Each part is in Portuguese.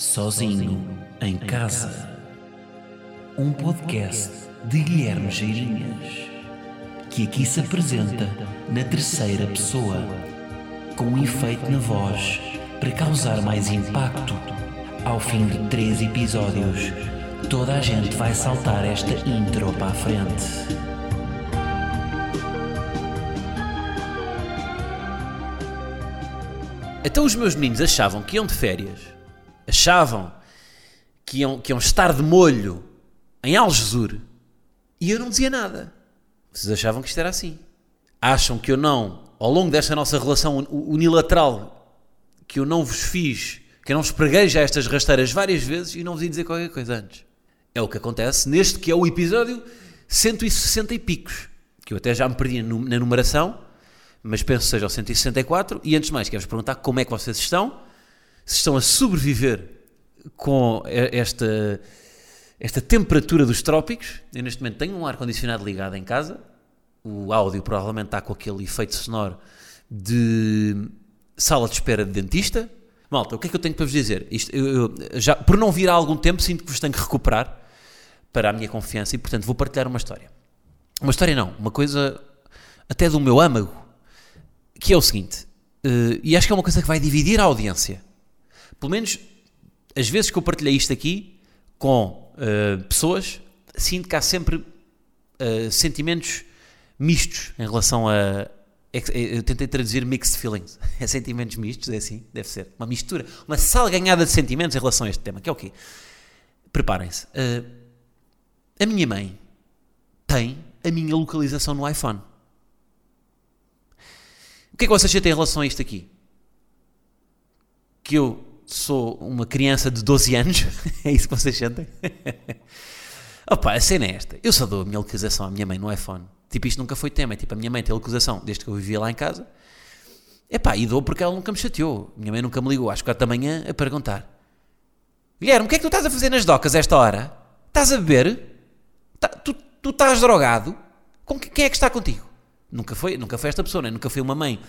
Sozinho em Casa. Um podcast de Guilherme Geirinhas, que aqui se apresenta na terceira pessoa, com um efeito na voz para causar mais impacto. Ao fim de três episódios, toda a gente vai saltar esta intro para a frente. Então os meus meninos achavam que iam de férias, achavam que iam, que iam estar de molho em Algesur e eu não dizia nada. Vocês achavam que isto era assim. Acham que eu não, ao longo desta nossa relação unilateral, que eu não vos fiz, que eu não vos preguei já estas rasteiras várias vezes e não vos ia dizer qualquer coisa antes. É o que acontece neste que é o episódio 160 e picos, que eu até já me perdi na numeração, mas penso que seja o 164. E antes de mais, quero-vos perguntar como é que vocês estão, se estão a sobreviver com esta, esta temperatura dos trópicos. Eu neste momento tenho um ar-condicionado ligado em casa, o áudio provavelmente está com aquele efeito sonoro de sala de espera de dentista. Malta, o que é que eu tenho para vos dizer? Isto, eu, eu, já, por não vir há algum tempo, sinto que vos tenho que recuperar para a minha confiança e, portanto, vou partilhar uma história. Uma história não, uma coisa até do meu âmago, que é o seguinte, uh, e acho que é uma coisa que vai dividir a audiência. Pelo menos, as vezes que eu partilhei isto aqui com uh, pessoas, sinto que há sempre uh, sentimentos mistos em relação a. Eu tentei traduzir mixed feelings. É sentimentos mistos, é assim? Deve ser. Uma mistura, uma salganhada de sentimentos em relação a este tema, que é o quê? Preparem-se. a minha mãe tem a minha localização no iPhone. O que é que vocês sentem em relação a isto aqui? Que eu sou uma criança de 12 anos? é isso que vocês sentem? Opa, a cena é esta. Eu só dou a minha localização à minha mãe no iPhone. Tipo, isto nunca foi tema. Tipo, a minha mãe tem a localização desde que eu vivia lá em casa. Epá, e dou porque ela nunca me chateou. Minha mãe nunca me ligou às 4 da manhã a perguntar: Guilherme, o que é que tu estás a fazer nas docas esta hora? Estás a beber? Tá, tu, tu estás drogado? Com que, quem é que está contigo? Nunca foi, nunca foi esta pessoa, né? nunca foi uma mãe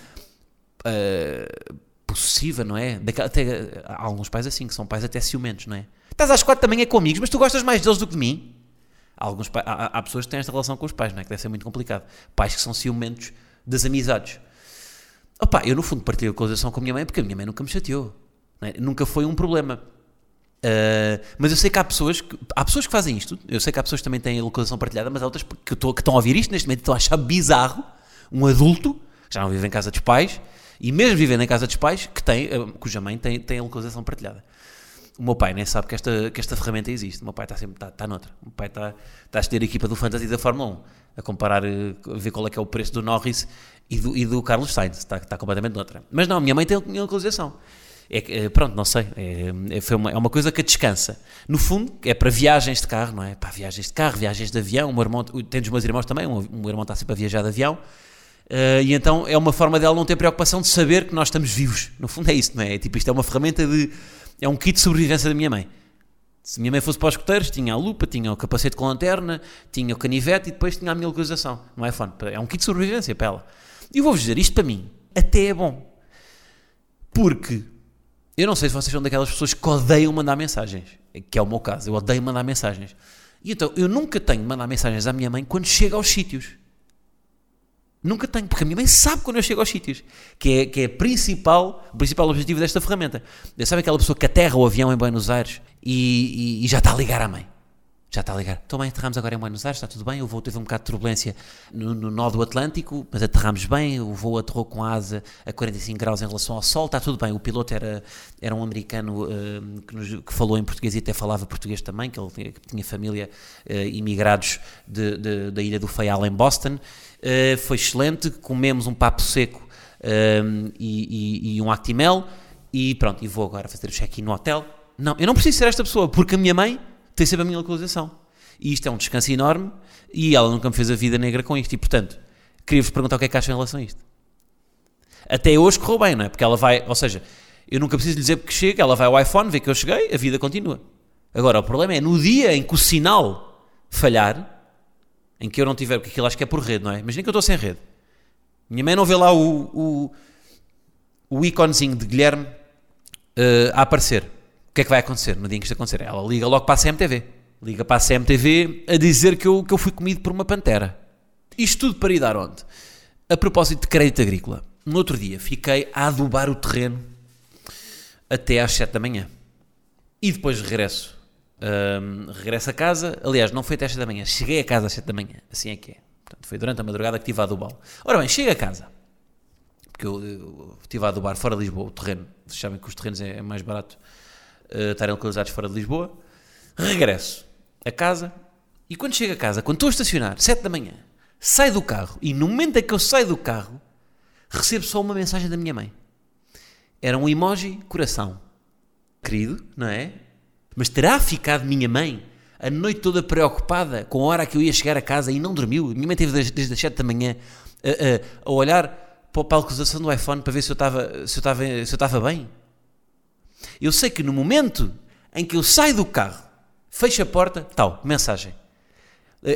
uh, possessiva, não é? Daquela, até, há alguns pais assim, que são pais até ciumentos, não é? Estás às quatro da manhã com amigos, mas tu gostas mais deles do que de mim? Há, alguns, há, há, pessoas que têm esta relação com os pais, não é? Que deve ser muito complicado. Pais que são ciumentos das amizades. Opa, eu no fundo partilhei a localização com a minha mãe porque a minha mãe nunca me chateou. É? Nunca foi um problema. Uh, mas eu sei que há pessoas que, há pessoas que fazem isto. Eu sei que há pessoas que também têm a localização partilhada, mas há outras que, tô, que estão a ouvir isto neste momento estão a achar bizarro um adulto que já não vive em casa dos pais e mesmo vivendo em casa dos pais que tem, uh, cuja mãe tem, tem a localização partilhada. O meu pai nem sabe que esta, que esta ferramenta existe. O meu pai está sempre está, está noutra. O meu pai está, está a escolher a equipa do Fantasy da Fórmula 1, a comparar, eh, a ver qual é que é o preço do Norris e do, e do Carlos Sainz. Está, está completamente noutra. Mas não, a minha mãe tem a localização. É, pronto, não sei, é, é, foi uma, é uma coisa que descansa. No fundo, é para viagens de carro, não é? Para viagens de carro, viagens de avião. O meu irmão, tem dos meus irmãos também, o meu irmão está sempre a viajar de avião. Uh, e então é uma forma dela não ter preocupação de saber que nós estamos vivos. No fundo é isso, não é? é tipo, isto é uma ferramenta de. É um kit de sobrevivência da minha mãe. Se a minha mãe fosse para os escuteiros, tinha a lupa, tinha o capacete com lanterna, tinha o canivete e depois tinha a minha localização no iPhone. É um kit de sobrevivência para ela. E eu vou-vos dizer, isto para mim até é bom. Porque eu não sei se vocês são daquelas pessoas que odeiam mandar mensagens, que é o meu caso, eu odeio mandar mensagens. E então eu nunca tenho de mandar mensagens à minha mãe quando chego aos sítios. Nunca tenho, porque a minha mãe sabe quando eu chego aos sítios, que é, que é principal, o principal objetivo desta ferramenta. Eu sabe aquela pessoa que aterra o avião em Buenos Aires e, e, e já está a ligar à mãe já está a ligar. Então bem, aterramos agora em Buenos Aires, está tudo bem, o voo teve um bocado de turbulência no, no nó do Atlântico, mas aterramos bem, o voo aterrou com a asa a 45 graus em relação ao sol, está tudo bem. O piloto era, era um americano uh, que, nos, que, falou em português e até falava português também, que ele tinha, que tinha família uh, imigrados de, de, da ilha do Faial em Boston. Uh, foi excelente, comemos um papo seco e, e, e um actimel e pronto, e vou agora fazer o check-in no hotel. Não, eu não preciso ser esta pessoa, porque a minha mãe tem sempre a minha localização. E isto é um descanso enorme e ela nunca me fez a vida negra com isto. E, portanto, queria-vos perguntar o que é que acham em relação a isto. Até hoje correu bem, não é? Porque ela vai, ou seja, eu nunca preciso lhe dizer que chega, ela vai ao iPhone, vê que eu cheguei, a vida continua. Agora, o problema é no dia em que o sinal falhar, em que eu não tiver, porque aquilo acho que é por rede, não é? Imagina que eu estou sem rede. Minha mãe não vê lá o, o, o íconezinho de Guilherme uh, a aparecer O que é que vai acontecer no dia em que isto acontecer? Ela liga logo para a CMTV. Liga para a CMTV a dizer que eu, que eu fui comido por uma pantera. Isto tudo para ir dar onde? A propósito de crédito agrícola. No outro dia fiquei a adubar o terreno até às 7 da manhã. E depois regresso. Hum, regresso a casa. Aliás, não foi até às 7 da manhã. Cheguei a casa às 7 da manhã. Assim é que é. Portanto, foi durante a madrugada que estive a adubá-lo. Ora bem, chego a casa. Porque eu, eu estive a adubar fora de Lisboa o terreno. Vocês sabem que os terrenos é, é mais barato uh, estarem localizados fora de Lisboa. Regresso a casa. E quando chego a casa, quando estou a estacionar, 7 da manhã, saio do carro. E no momento em que eu saio do carro, recebo só uma mensagem da minha mãe. Era um emoji coração. Querido, não é? Mas terá ficado minha mãe a noite toda preocupada com a hora que eu ia chegar a casa e não dormiu? Minha mãe teve desde, desde as 7 da manhã a, a, a olhar para a localização do iPhone para ver se eu estava, se eu estava, se eu estava bem. Eu sei que no momento em que eu saio do carro, fecho a porta, tal, mensagem.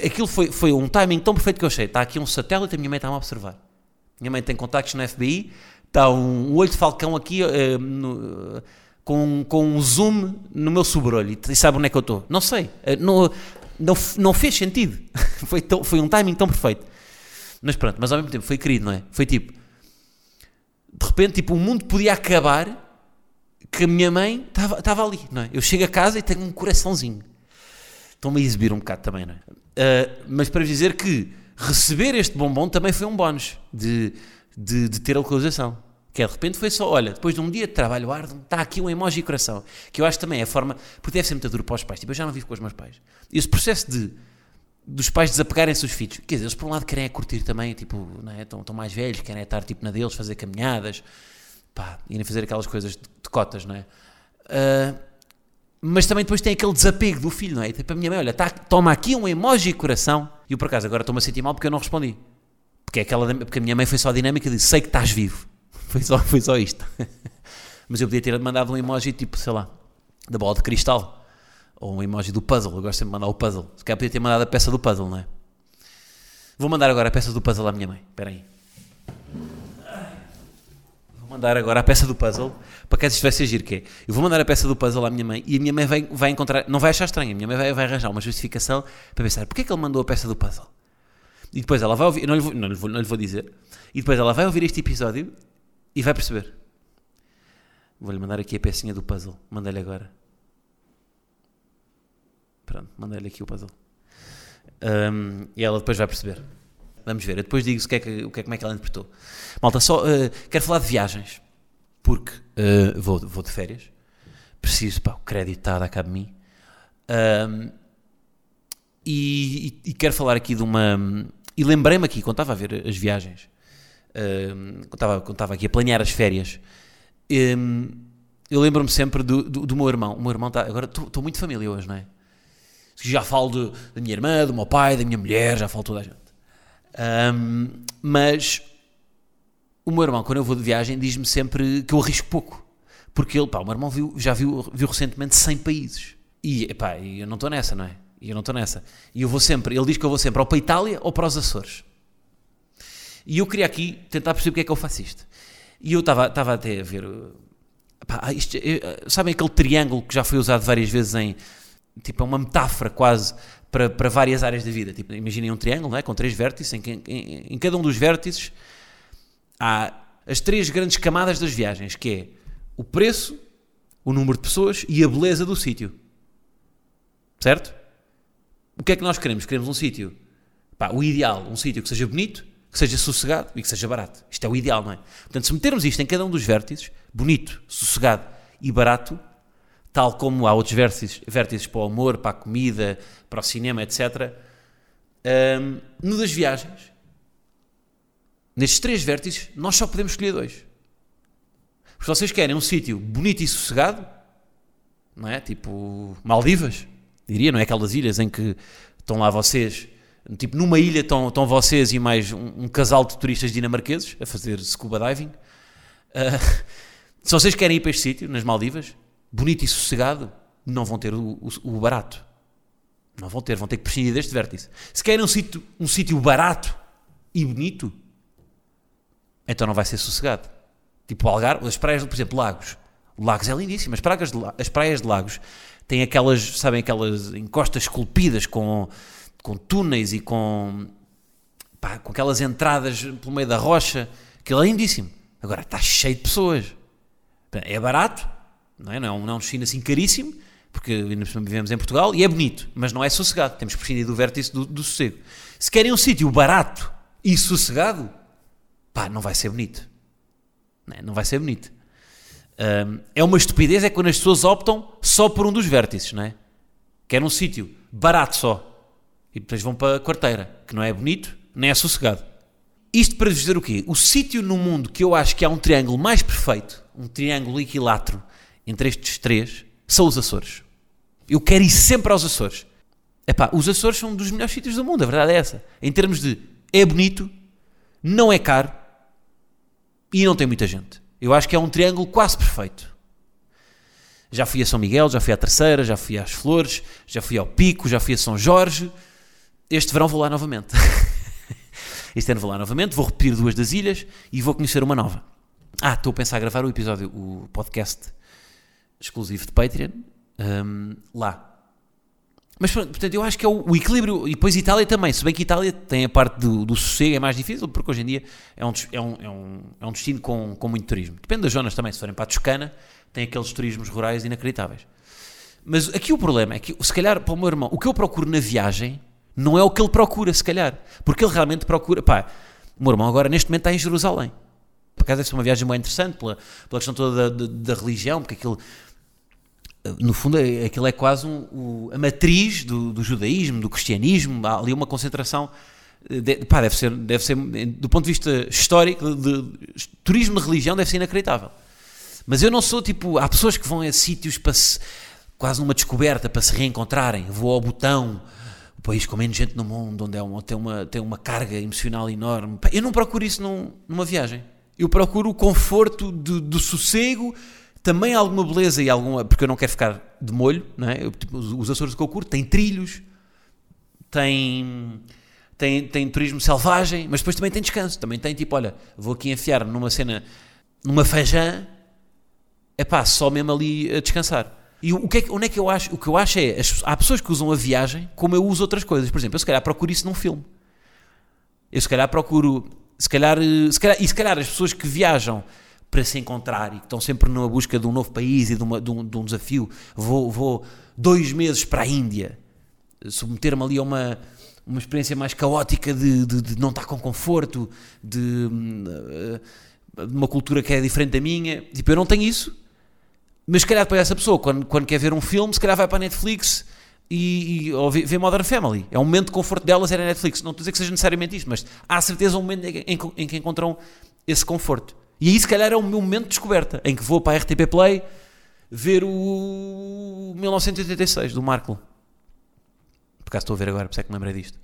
Aquilo foi, foi um timing tão perfeito que eu achei. Está aqui um satélite, a minha mãe está-me a observar. Minha mãe tem contactos na FBI, está um, olho de falcão aqui uh, no, com, com um zoom no meu sobrolho e sabe onde é que eu estou. Não sei, uh, não, não, não fez sentido. foi, tão, foi um timing tão perfeito. Mas pronto, mas ao mesmo tempo foi querido, não é? Foi tipo, de repente, tipo, o mundo podia acabar que a minha mãe estava ali, não é? Eu chego a casa e tenho um coraçãozinho. Estão-me a exibir um bocado também, não é? Uh, mas para dizer que receber este bombom também foi um bónus de, de, de ter a localização. Que é, de repente foi só, olha, depois de um dia de trabalho árduo, está aqui um emoji coração. Que eu acho também é a forma, porque deve ser muito duro para os pais. Tipo, eu já não vivo com os meus pais. Esse processo de dos pais desapegarem-se dos filhos. Quer dizer, eles por um lado querem é curtir também, tipo, não é? estão, estão mais velhos, querem é estar tipo na deles, fazer caminhadas, pá, irem fazer aquelas coisas de, cotas, não é? Uh, mas também depois tem aquele desapego do filho, não é? Tipo, a minha mãe, olha, tá, toma aqui um emoji coração. E eu por acaso agora estou-me a sentir mal porque eu não respondi. Porque, é aquela, porque a minha mãe foi só dinâmica de sei que estás vivo. Foi só, foi só isto. Mas eu podia ter mandado um emoji tipo, sei lá, da bola de cristal. Ou um emoji do puzzle. Eu gosto sempre de mandar o puzzle. Se calhar podia ter mandado a peça do puzzle, não é? Vou mandar agora a peça do puzzle à minha mãe. Espera aí. Mandar agora a peça do puzzle para que isto vai ser giro, que é, eu vou mandar a peça do puzzle à minha mãe e a minha mãe vai, vai encontrar, não vai achar estranho, a minha mãe vai, vai arranjar uma justificação para pensar, porquê é que ele mandou a peça do puzzle? E depois ela vai ouvir, não lhe vou, não lhe vou, não lhe vou dizer, e depois ela vai ouvir este episódio e vai perceber. Vou-lhe mandar aqui a pecinha do puzzle, mandei-lhe agora. Pronto, mandei-lhe aqui o puzzle. Um, e ela depois vai perceber. Vamos ver, eu depois digo o que é que, o que é, como é que ela interpretou. Malta, só uh, quero falar de viagens porque uh, vou, vou de férias, preciso, pá, o crédito está a dar cabo de mim. Um, e, e, quero falar aqui de uma. E lembrei-me aqui, quando estava a ver as viagens, um, quando, estava, quando estava aqui a planear as férias, um, eu lembro-me sempre do, do, do, meu irmão. O meu irmão está. Agora estou muito família hoje, não é? Já falo de, da minha irmã, do meu pai, da minha mulher, já falo toda a gente. Mas o meu irmão, quando eu vou de viagem, diz-me sempre que eu arrisco pouco. Porque ele, pá, o meu irmão viu, já viu, viu recentemente 100 países. E, pá, eu não estou nessa, não é? E eu não estou nessa. E eu vou sempre, ele diz que eu vou sempre ou para a Itália ou para os Açores. E eu queria aqui tentar perceber porque é que eu faço isto. E eu estava até a ver. Pá, isto, eu, sabem aquele triângulo que já foi usado várias vezes em. Tipo, é uma metáfora quase para, para várias áreas da vida. Tipo, imaginem um triângulo não é? com três vértices, em, em, em cada um dos vértices há as três grandes camadas das viagens, que é o preço, o número de pessoas e a beleza do sítio. Certo? O que é que nós queremos? Queremos um sítio, pá, o ideal, um sítio que seja bonito, que seja sossegado e que seja barato. Isto é o ideal, não é? Portanto, se metermos isto em cada um dos vértices, bonito, sossegado e barato, tal como há outros vértices, vértices para o amor, para a comida, para o cinema, etc., um, no das viagens, Nestes três vértices, nós só podemos escolher dois. Se vocês querem um sítio bonito e sossegado, não é? Tipo Maldivas, diria, não é? Aquelas ilhas em que estão lá vocês, tipo numa ilha estão, estão vocês e mais um, um casal de turistas dinamarqueses a fazer scuba diving. Uh, se vocês querem ir para este sítio, nas Maldivas, bonito e sossegado, não vão ter o, o, o, barato. Não vão ter, vão ter que prescindir deste vértice. Se querem um sítio, um sítio barato e bonito, então não vai ser sossegado. Tipo Algarve, as praias, por exemplo, Lagos. Lagos é lindíssimo. As, pragas de, as praias de Lagos têm aquelas, sabem, aquelas encostas esculpidas com, com túneis e com, pá, com aquelas entradas pelo meio da rocha. Aquilo é lindíssimo. Agora está cheio de pessoas. É barato, não é? Não é um, não é um destino assim caríssimo, porque vivemos em Portugal e é bonito, mas não é sossegado. Temos que prescindir do vértice do, do sossego. Se querem um sítio barato e sossegado, pá, não vai ser bonito. Não, é? não vai ser bonito. Um, é uma estupidez é quando as pessoas optam só por um dos vértices, não é? Querem um sítio barato só. E depois vão para a quarteira, que não é bonito, nem é sossegado. Isto para dizer o quê? O sítio no mundo que eu acho que há um triângulo mais perfeito, um triângulo equilátero entre estes três, são os Açores. Eu quero ir sempre aos Açores. Epá, os Açores são um dos melhores sítios do mundo, a verdade é essa. Em termos de é bonito, não é caro e não tem muita gente. Eu acho que é um triângulo quase perfeito. Já fui a São Miguel, já fui à Terceira, já fui às Flores, já fui ao Pico, já fui a São Jorge. Este verão vou lá novamente. este ano vou lá novamente, vou repetir duas das ilhas e vou conhecer uma nova. Ah, estou a pensar a gravar o episódio, o podcast exclusivo de Patreon, um, lá. Mas, portanto, eu acho que é o, o, equilíbrio, e depois Itália também, se bem que Itália tem a parte do, do sossego, é mais difícil, porque hoje em dia é um, é um, é um, é um destino com, com muito turismo. Depende das zonas também, se forem para a Toscana, tem aqueles turismos rurais inacreditáveis. Mas aqui o problema é que, se calhar, para o meu irmão, o que eu procuro na viagem não é o que ele procura, se calhar. Porque ele realmente procura. Pá, o meu irmão agora, neste momento, está em Jerusalém. Acaso, deve ser uma viagem bem interessante pela, pela questão toda da, da, da religião, porque aquilo no fundo, é, aquilo é quase um, a matriz do, do, judaísmo, do cristianismo, há ali uma concentração. Eh, de, pá, deve ser, deve ser, do ponto de vista histórico, de, de, turismo de religião deve ser inacreditável. Mas eu não sou tipo. Há pessoas que vão a sítios para se, quase numa descoberta para se reencontrarem. Vou ao botão, o país com menos gente no mundo, onde é uma, tem, uma, tem uma carga emocional enorme. Eu não procuro isso num, numa viagem. Eu procuro o conforto do, do sossego também alguma beleza e alguma. Porque eu não quero ficar de molho, não é? Eu, tipo, os Açores que eu curto têm trilhos, tem, tem, tem turismo selvagem, mas depois também tem descanso. Também tem tipo, olha, vou aqui enfiar numa cena, numa feijã, é pá, só mesmo ali a descansar. E o que é, onde é que eu acho? O que eu acho é, as, há pessoas que usam a viagem como eu uso outras coisas. Por exemplo, eu se calhar procuro isso num filme. Eu se calhar procuro, se calhar, se calhar e se calhar as pessoas que viajam para se encontrar e que estão sempre na busca de um novo país e de, uma, de, um, de um, desafio. Vou, vou dois meses para a Índia, submeter-me ali a uma, uma experiência mais caótica de, de, de não estar com conforto, de, de, uma cultura que é diferente da minha. Tipo, eu não tenho isso, mas se calhar para essa pessoa, quando, quando quer ver um filme, se calhar vai para a Netflix e, e ou vê, vê Modern Family. É um momento de conforto delas era Netflix. Não estou a dizer que seja necessariamente isto, mas há certeza um momento em, em, em que encontram esse conforto. E aí, se calhar, é o meu momento de descoberta, em que vou para a RTP Play ver o 1986 do Marco. Por acaso estou a ver agora, por isso é que me lembrei disto.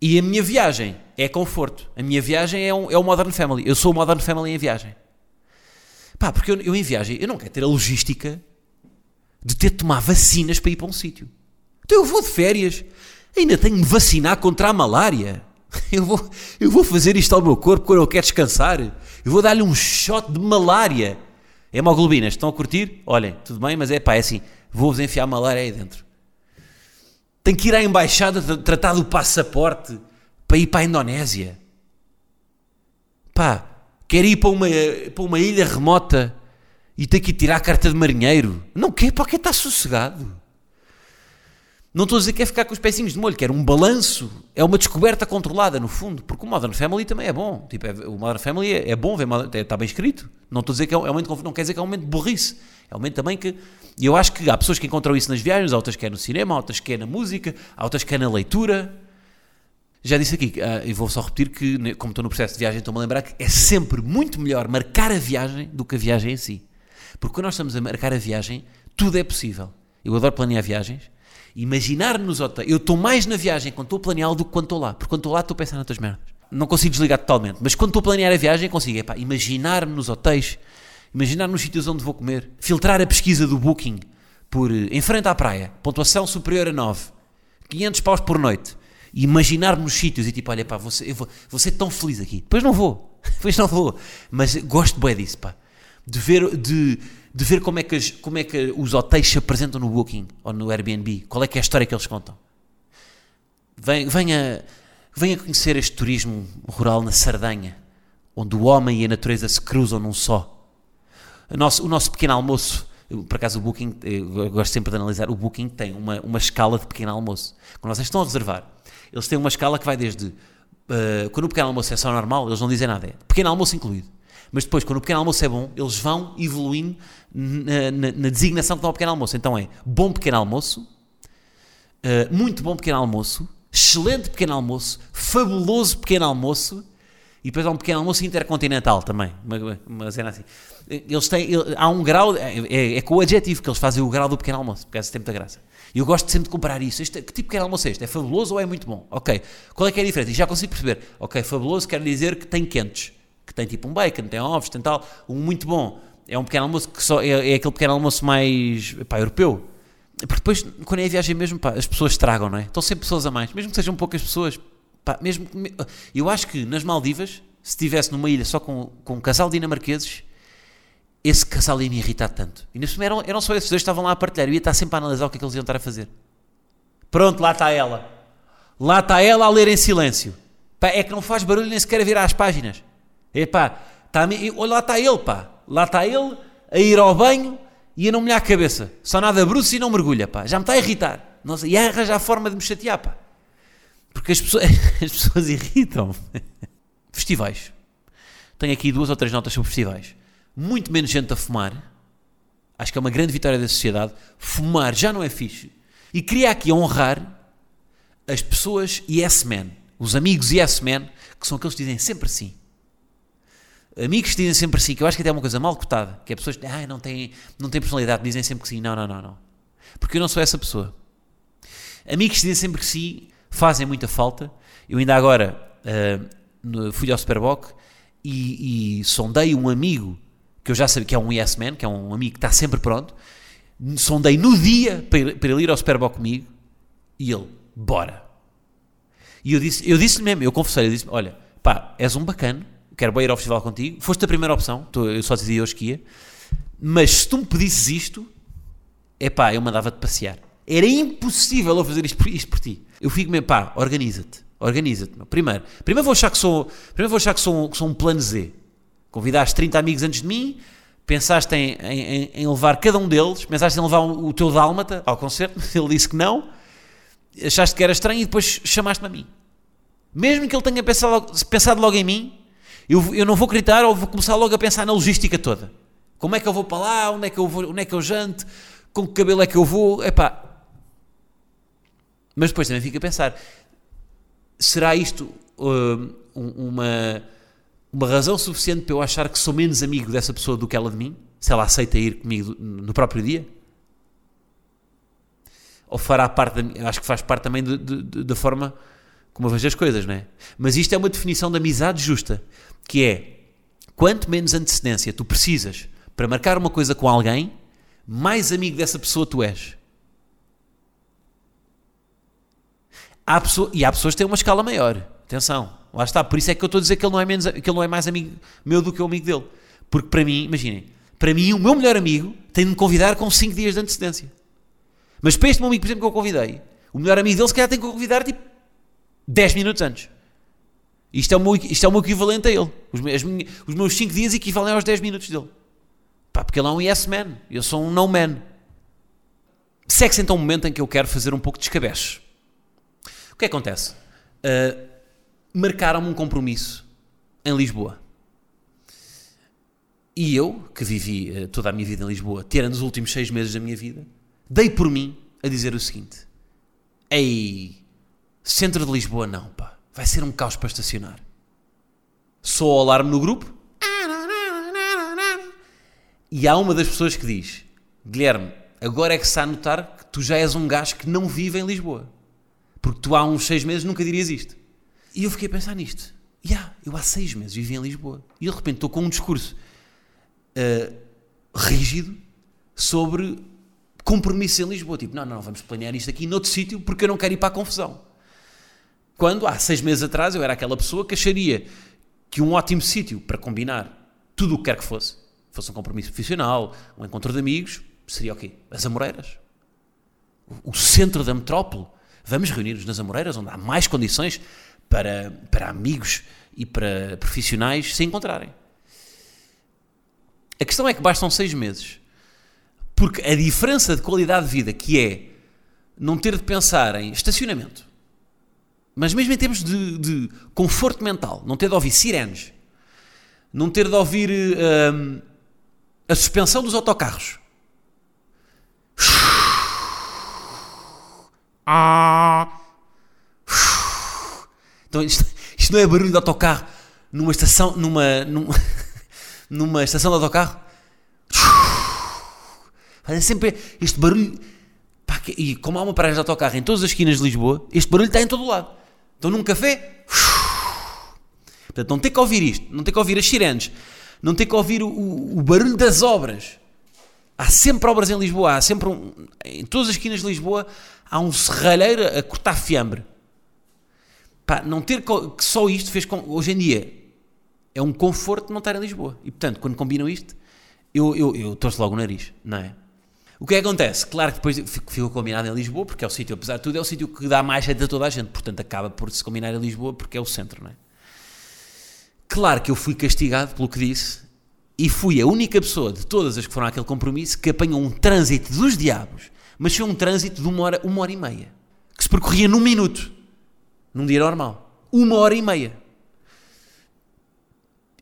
E a minha viagem é conforto. A minha viagem é, um, é o Modern Family. Eu sou o Modern Family em viagem. Pá, porque eu, eu em viagem, eu não quero ter a logística de ter de tomar vacinas para ir para um sítio. Então eu vou de férias, ainda tenho de me vacinar contra a malária. Eu vou, eu vou fazer isto ao meu corpo quando eu quero descansar. Eu vou dar-lhe um shot de malária. Hemoglobinas, estão a curtir? Olhem, tudo bem, mas é pá, é assim, vou-vos enfiar malária aí dentro. Tenho que ir à embaixada tratar do passaporte para ir para a Indonésia. Pá, quero ir para uma, para uma ilha remota e ter que ir tirar a carta de marinheiro. Não quer, para que está sossegado. Não estou a dizer que é ficar com os pecinhos de molho, que era um balanço, é uma descoberta controlada, no fundo, porque o Modern Family também é bom. Tipo, é, o Modern Family é, é bom, é, está bem escrito. Não estou a dizer que é um, é momento, não quer dizer que é um momento de burrice. É um momento também que. E eu acho que há pessoas que encontram isso nas viagens, há outras que é no cinema, há outras que é na música, há outras que é na leitura. Já disse aqui, uh, e vou só repetir que, como estou no processo de viagem, estou-me a lembrar que é sempre muito melhor marcar a viagem do que a viagem em si. Porque quando nós estamos a marcar a viagem, tudo é possível. Eu adoro planear viagens Imaginar nos hotéis. Eu estou mais na viagem quando estou a planear do que quando estou lá. Porque quando estou lá estou a pensar noutras merdas. Não consigo desligar totalmente. Mas quando estou a planear a viagem consigo. Epá, imaginar-me nos hotéis. Imaginar nos sítios onde vou comer. Filtrar a pesquisa do Booking por eh, em frente à praia. Pontuação superior a 9. 500 paus por noite. E imaginar nos sítios e tipo, olha pá, vou ser, eu vou, vou ser tão feliz aqui. Depois não vou. Depois não vou. Mas gosto bem disso, pá. De ver, de de ver como é, que as- como é que os hotéis se apresentam no Booking ou no Airbnb. Qual é que é a história que eles contam. Venha, venha conhecer este turismo rural na Sardanha, onde o homem e a natureza se cruzam num só. O nosso, o nosso pequeno almoço, por acaso o Booking, eu gosto sempre de analisar, o Booking tem uma, uma escala de pequeno almoço. Quando vocês estão a reservar, eles têm uma escala que vai desde, eh, quando o pequeno almoço é só normal, eles não dizem nada, é pequeno almoço incluído. Mas depois, quando o pequeno almoço é bom, eles vão evoluindo na, na- na designação que dão ao pequeno almoço. Então é bom pequeno almoço, Uh, muito bom pequeno almoço, excelente pequeno almoço, fabuloso pequeno almoço e depois há um pequeno almoço intercontinental também, uma, uma cena assim. Eles têm, há um grau, é, é- é com o adjetivo que eles fazem o grau do pequeno almoço, porque essa tem muita graça. E eu gosto sempre de comparar isso. Este, que tipo de pequeno almoço é este? É fabuloso ou é muito bom? Ok. Qual é que é a diferença? E já consigo perceber. Ok, fabuloso quer dizer que tem quentes, que tem tipo um bacon, tem ovos, tem tal. Um muito bom é um pequeno almoço que só é, é aquele pequeno almoço mais pá, europeu. Porque depois, quando é a viagem mesmo, pá, as pessoas estragam, não é? Estão sempre pessoas a mais, mesmo que sejam poucas pessoas. Pá, mesmo eu acho que nas Maldivas, se estivesse numa ilha só com, com um casal dinamarqueses, esse casal ia me irritar tanto. E nesse eram, eram só esses dois que estavam lá a partilhar. Eu ia estar sempre a analisar o que é que eles iam estar a fazer. Pronto, lá está ela. Lá está ela a ler em silêncio. Pá, é que não faz barulho nem sequer a virar as páginas. Epá, tá, lá está ele, pá. Lá está ele a ir ao banho e a não molhar a cabeça. Só nada bruxo e não mergulha, pá. Já me está a irritar. Nossa, e a forma de me chatear, pá. Porque as pessoas, as pessoas irritam. Festivais. Tenho aqui duas ou três notas sobre festivais. Muito menos gente a fumar. Acho que é uma grande vitória da sociedade. Fumar já não é fixe. E queria aqui honrar as pessoas yes men, os amigos yes men, que são aqueles que dizem sempre sim. Amigos dizem sempre sim, que eu acho que até é uma coisa mal cotada, que é pessoas que ah, não têm, não têm personalidade, dizem sempre que sim. Não, não, não, não. Porque eu não sou essa pessoa. Amigos dizem sempre que sim, fazem muita falta. Eu ainda agora no- fui ao Superboc e, e sondei um amigo que eu já sabia que é um yes man, que é um amigo que está sempre pronto. Sondei no dia para ele ir ao Superboc comigo e ele, bora. E eu disse, eu disse mesmo, eu confessei, eu disse olha, pá, és um bacana, quero bem ir ao festival contigo, foste a primeira opção, eu só dizia hoje que ia, mas se tu me pedisses isto, é pá, eu mandava-te passear. Era impossível eu fazer isto por, isto por ti. Eu fico mesmo, pá, organiza-te, organiza-te. meu. Primeiro, primeiro vou achar que sou, primeiro vou achar que sou, que sou um plano Z. Convidaste 30 amigos antes de mim, pensaste em, em- em- levar cada um deles, pensaste em levar o teu dálmata ao concerto, ele disse que não, achaste que era estranho e depois chamaste-me a mim. Mesmo que ele tenha pensado, pensado logo em mim, eu, eu não vou gritar ou vou começar logo a pensar na logística toda. Como é que eu vou para lá? Onde é que eu vou? Onde é que eu janto? Com que cabelo é que eu vou? Epá. Mas depois também fico a pensar: será isto um- uma, uma razão suficiente para eu achar que sou menos amigo dessa pessoa do que ela de mim? Se ela aceita ir comigo no próprio dia? ou fará parte, da, acho que faz parte também da forma como eu vejo as coisas, não é? Mas isto é uma definição de amizade justa, que é, quanto menos antecedência tu precisas para marcar uma coisa com alguém, mais amigo dessa pessoa tu és. Há pessoa, e há pessoas que têm uma escala maior, atenção, lá está, por isso é que eu estou a dizer que ele não é, menos, que ele não é mais amigo meu do que o amigo dele, porque para mim, imaginem, para mim o meu melhor amigo tem de me convidar com 5 dias de antecedência. Mas para este meu amigo, por exemplo, que eu convidei, o melhor amigo dele se calhar tem que convidar tipo 10 minutos antes. Isto é o meu, isto é o meu equivalente a ele. Os, me- as minha- os meus 5 dias equivalem aos 10 minutos dele. Pá, porque ele é um yes man. Eu sou um no man. Segue-se então um momento em que eu quero fazer um pouco de escabeche. O que é acontece? Ah, Marcaram-me um compromisso em Lisboa. E eu, que vivi eh, toda a minha vida em Lisboa, tirando os últimos seis meses da minha vida, dei por mim a dizer o seguinte: Ei, centro de Lisboa não, pá, vai ser um caos para estacionar. Sou o alarme no grupo. E há uma das pessoas que diz: Guilherme, agora é que se está a notar que tu já és um gajo que não vive em Lisboa. Porque tu há uns seis meses nunca dirias isto. E eu fiquei a pensar nisto. Ya, eu há seis meses vivi em Lisboa. E de repente estou com um discurso uh, rígido sobre compromisso em Lisboa. Tipo, não, não, vamos planear isto aqui noutro sítio porque eu não quero ir para a confusão. Quando, há seis meses atrás, eu era aquela pessoa que acharia que um ótimo sítio para combinar tudo o que quer que fosse fosse um compromisso profissional, um encontro de amigos, seria o quê? As Amoreiras. O, centro da metrópole. Vamos reunir-nos nas Amoreiras, onde há mais condições para, para amigos e para profissionais se encontrarem. A questão é que bastam seis meses. Porque a diferença de qualidade de vida que é não ter de pensar em estacionamento, mas mesmo em termos de, de conforto mental, não ter de ouvir sirenes, não ter de ouvir uh, a suspensão dos autocarros. Então isto, isto não é barulho de autocarro numa estação, numa, numa, numa estação de autocarro. Fazem sempre este barulho. E como há uma paragem de autocarro em todas as esquinas de Lisboa, este barulho está em todo o lado. Estão num café. Portanto, não ter que ouvir isto, não ter que ouvir as sirenes, não ter que ouvir o, o, o barulho das obras. Há sempre obras em Lisboa, há sempre um, em todas as esquinas de Lisboa há um serralheiro a cortar fiambre. Pá, não ter que só isto fez com, hoje em dia é um conforto não estar em Lisboa. E portanto, quando combinam isto, eu, eu, eu torço logo o nariz, não é? O que é que acontece? Claro que depois ficou combinado em Lisboa, porque é o sítio, apesar de tudo, é o sítio que dá mais jeito a toda a gente, portanto acaba por se combinar em Lisboa porque é o centro, não é? Claro que eu fui castigado pelo que disse e fui a única pessoa de todas as que foram àquele compromisso que apanhou um trânsito dos diabos, mas foi um trânsito de uma hora, uma hora e meia, que se percorria num minuto, num dia normal. Uma hora e meia.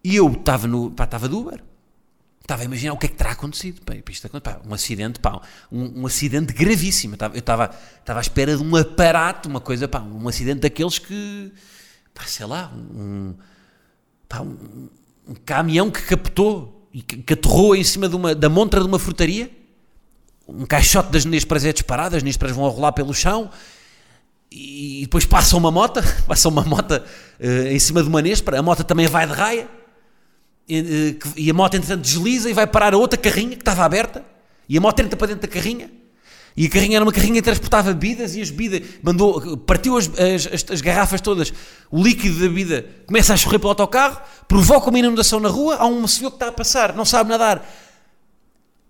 E eu estava no. Pá, estava do Uber. Estava a imaginar o que é que terá acontecido. Pá, isto, pá, um acidente, pá, um, um acidente gravíssimo. Eu estava, estava à espera de um aparato, uma coisa, pá, um acidente daqueles que. Pá, sei lá, um, pá, um, um caminhão que captou e que, que aterrou em cima de uma, da montra de uma frutaria. Um caixote das Nespras é disparado, as Nespras vão a rolar pelo chão e depois passa uma moto, passa uma moto uh, em cima de uma Nespra, a moto também vai de raia e a moto entretanto desliza e vai parar a outra carrinha que estava aberta e a moto entra para dentro da carrinha e a carrinha era uma carrinha que transportava bebidas e as bebidas mandou, partiu as, as, as, garrafas todas, o líquido da bebida começa a escorrer pelo autocarro, provoca uma inundação na rua, há um senhor que está a passar, não sabe nadar,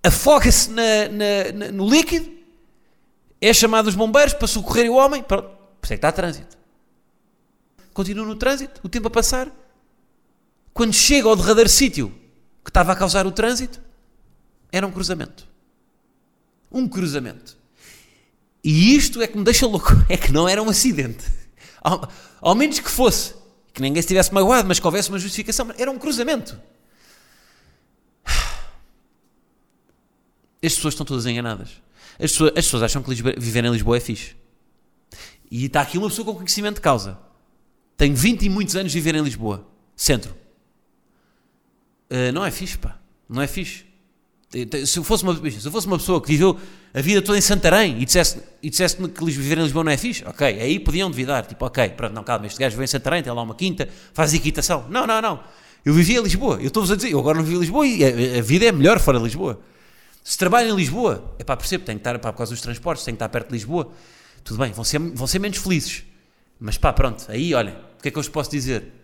afoga-se no líquido, é chamado os bombeiros para socorrer o homem, pronto, por isso é que está a trânsito. Continua no trânsito, o tempo a passar, quando chega ao derradeiro sítio que estava a causar o trânsito, era um cruzamento. Um cruzamento. E isto é que me deixa louco. É que não era um acidente. Ao, ao menos que fosse. Que ninguém se tivesse magoado, mas que houvesse uma justificação. Era um cruzamento. As pessoas estão todas enganadas. As pessoas, as pessoas acham que Lisboa, viver em Lisboa é fixe. E está aqui uma pessoa com conhecimento de causa. Tenho 20 e muitos anos de viver em Lisboa. Centro. Uh, não é fixe, pá. Não é fixe. Se eu, fosse uma, se eu fosse uma pessoa que viveu a vida toda em Santarém e dissesse, e dissesse que viver em Lisboa não é fixe, ok, aí podiam duvidar. Tipo, ok, pronto, não, calma, este gajo viveu em Santarém, tem lá uma quinta, faz equitação. Não, não, não. Eu vivia em Lisboa. Eu estou-vos a dizer, eu agora não vivo em Lisboa e a, a, vida é melhor fora de Lisboa. Se trabalho em Lisboa, é pá, percebo, tenho que estar, pá, por causa dos transportes, tenho que estar perto de Lisboa. Tudo bem, vão ser, vão ser menos felizes. Mas pá, pronto, aí, olha, o que é que eu vos posso dizer?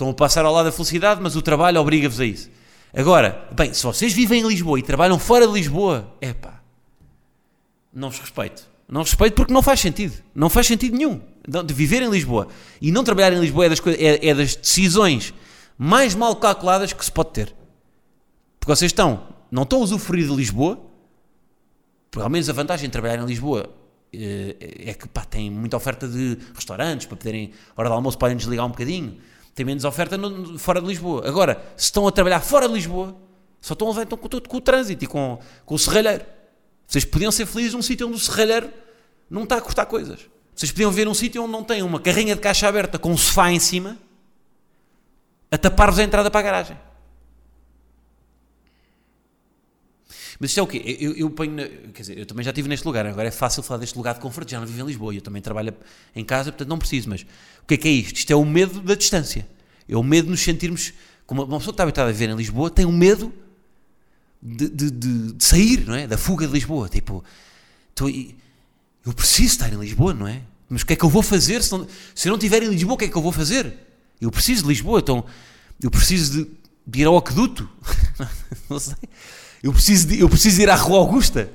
Estão a passar ao lado da felicidade, mas o trabalho obriga-vos a isso. Agora, bem, se vocês vivem em Lisboa e trabalham fora de Lisboa, é pá, não vos respeito. Não vos respeito porque não faz sentido. Não faz sentido nenhum. De viver em Lisboa e não trabalhar em Lisboa é das, é, é das decisões mais mal calculadas que se pode ter. Porque vocês estão, não estão a usufruir de Lisboa, ao menos a vantagem de trabalhar em Lisboa eh, é que pá, tem muita oferta de restaurantes para poderem, hora do almoço, podem desligar um bocadinho tem menos oferta no, fora de Lisboa. Agora, se estão a trabalhar fora de Lisboa, só estão a levar então, com, com, o trânsito e com, com o serralheiro. Vocês podiam ser felizes num sítio onde o serralheiro não está a cortar coisas. Vocês podiam ver um sítio onde não tem uma carrinha de caixa aberta com um sofá em cima a tapar-vos a entrada para a garagem. Mas isto é o quê? Eu, eu ponho. Na, quer dizer, eu também já estive neste lugar, agora é fácil falar deste lugar de conforto, já não vivo em Lisboa, eu também trabalho em casa, portanto não preciso. Mas o que é que é isto? Isto é o medo da distância. É o medo de nos sentirmos. Como uma pessoa que está habitada a viver em Lisboa tem o um medo de, de, de, de, sair, não é? Da fuga de Lisboa. Tipo, eu preciso estar em Lisboa, não é? Mas o que é que eu vou fazer se, não, se eu não estiver em Lisboa? O que é que eu vou fazer? Eu preciso de Lisboa, então eu preciso de de ir ao aqueduto. não sei. Eu preciso, de, eu preciso ir à Rua Augusta.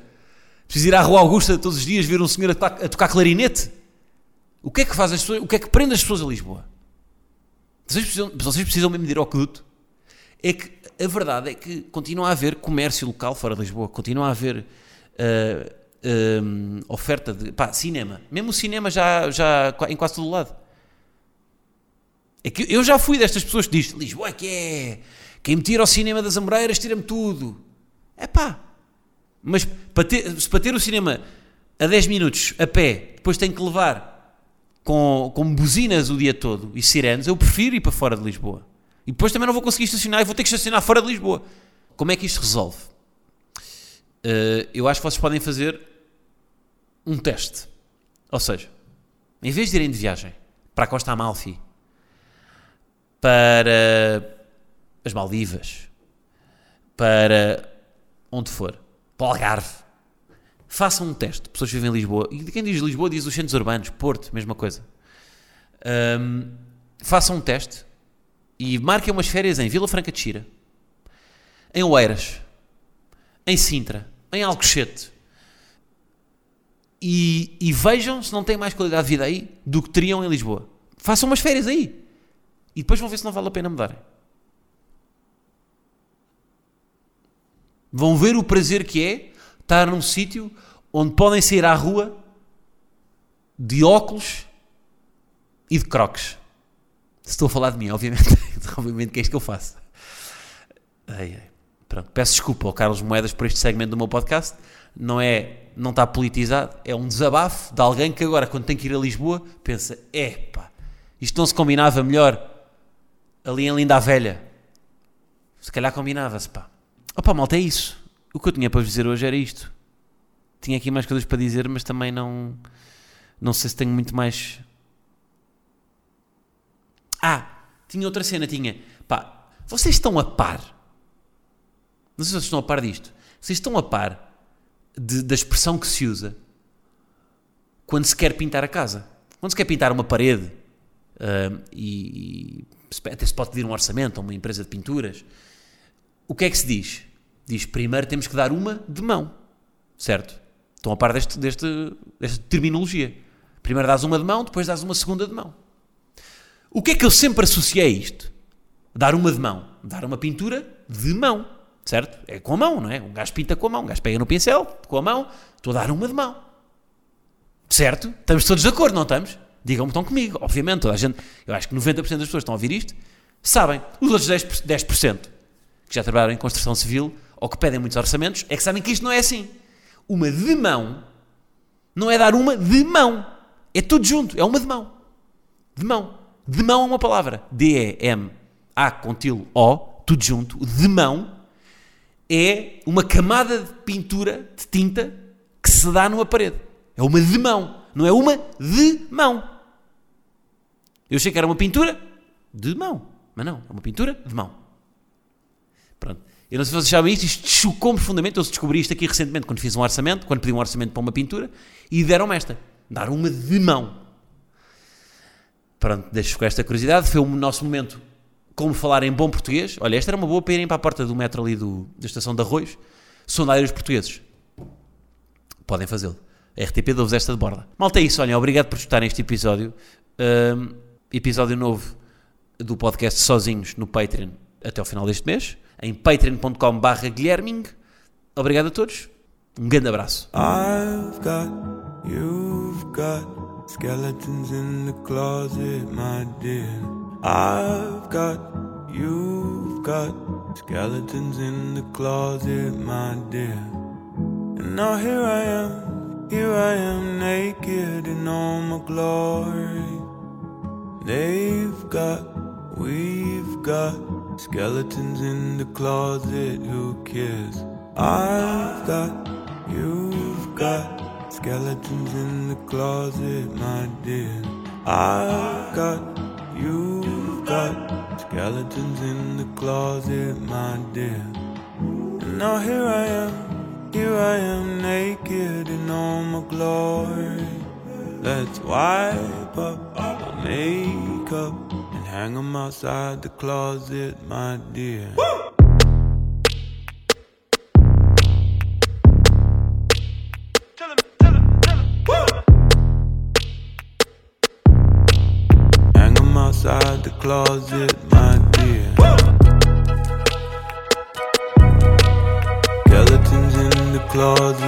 Preciso ir à Rua Augusta todos os dias ver um senhor a tocar, a tocar clarinete. O que é que faz as pessoas, o que é que prende as pessoas a Lisboa? Vocês precisam, vocês precisam mesmo de ir ao aqueduto? É que a verdade é que continua a haver comércio local fora de Lisboa, continua a haver uh, uh, oferta de pá, cinema. Mesmo o cinema já, já em quase todo lado. É que eu já fui destas pessoas que diz Lisboa é que é. Quem me tira ao cinema das Amoreiras tira-me tudo. É pá. Mas para ter, se para ter o cinema a 10 minutos a pé, depois tem que levar com, com buzinas o dia todo e sirenes, eu prefiro ir para fora de Lisboa. E depois também não vou conseguir estacionar e vou ter que estacionar fora de Lisboa. Como é que isto resolve? Uh, eu acho que vocês podem fazer um teste. Ou seja, em vez de irem de viagem para a Costa Amalfi para as Maldivas, para onde for, para o Algarve. Façam um teste. Pessoas que vivem em Lisboa. E quem diz Lisboa diz os centros urbanos, Porto, mesma coisa. Um, façam um teste e marquem umas férias em Vila Franca de Xira, em Oeiras, em Sintra, em Alcochete. E, e vejam se não têm mais qualidade de vida aí do que teriam em Lisboa. Façam umas férias aí. E depois vão ver se não vale a pena mudarem. Vão ver o prazer que é estar num sítio onde podem sair à rua de óculos e de crocs. Estou a falar de mim, obviamente. obviamente que é isto que eu faço. Ai, ai. Pronto, peço desculpa ao Carlos Moedas por este segmento do meu podcast. Não é, não está politizado, é um desabafo de alguém que agora, quando tem que ir a Lisboa, pensa: epá, isto não se combinava melhor ali em Linda a Velha. Se calhar combinava-se, pá. Opa, malta, é isso. O que eu tinha para vos dizer hoje era isto. Tinha aqui mais coisas para dizer, mas também não. Não sei se tenho muito mais. Ah, tinha outra cena, tinha. Pá, vocês estão a par. Não sei se vocês estão a par disto. Vocês estão a par de, da expressão que se usa quando se quer pintar a casa. Quando se quer pintar uma parede uh, e, até se pode pedir um orçamento a uma empresa de pinturas. O que é que se diz? Diz, primeiro temos que dar uma de mão, certo? Estão a par deste, deste, desta terminologia. Primeiro dás uma de mão, depois dás uma segunda de mão. O que é que eu sempre associei a isto? Dar uma de mão. Dar uma pintura de mão, certo? É com a mão, não é? Um gajo pinta com a mão, um gajo pega no pincel, com a mão, estou a dar uma de mão. Certo? Estamos todos de acordo, não estamos? Digam-me estão comigo. Obviamente, toda a gente, eu acho que 90% das pessoas que estão a ouvir isto sabem. Os outros 10%, 10% que já trabalharam em construção civil ou que pedem muitos orçamentos é que sabem que isto não é assim. Uma de mão não é dar uma de mão. É tudo junto. É uma de mão. De mão. De mão é uma palavra. D-E-M-A com til O, tudo junto. De mão é uma camada de pintura, de tinta, que se dá numa parede. É uma de mão. Não é uma de mão. Eu achei que era uma pintura de mão. Mas não, é uma pintura de mão. Pronto. Eu não sei se vocês sabem isto, isto chocou-me profundamente. Eu descobri isto aqui recentemente quando fiz um orçamento, quando pedi um orçamento para uma pintura, e deram-me esta. Dar uma de mão. Pronto, deixo com esta curiosidade. Foi o nosso momento como falar em bom português. Olha, esta era uma boa para irem para a porta do metro ali do, da estação de Arroios. Sondar os portugueses. Podem fazê-lo. RTP dou-vos esta de borda. Malta, é isso. Olhem, obrigado por escutarem este episódio. Um, episódio novo do podcast Sozinhos no Patreon até ao final deste mês. Em patreon.com.br Guilherming. Obrigado a todos. Um grande abraço. I've got, you've got skeletons in the closet, my dear. I've got, you've got skeletons in the closet, my dear. And now here I am. Here I am naked in all my glory. They've got, we've got skeletons in the closet, who cares? I've got, you've got skeletons in the closet, my dear. I've got, you've got skeletons in the closet, my dear. And now here I am here I am naked in all my glory. Let's wipe up our makeup Hang 'em outside the closet, my dear. Hang 'em outside the closet, my dear. Skeletons in the closet,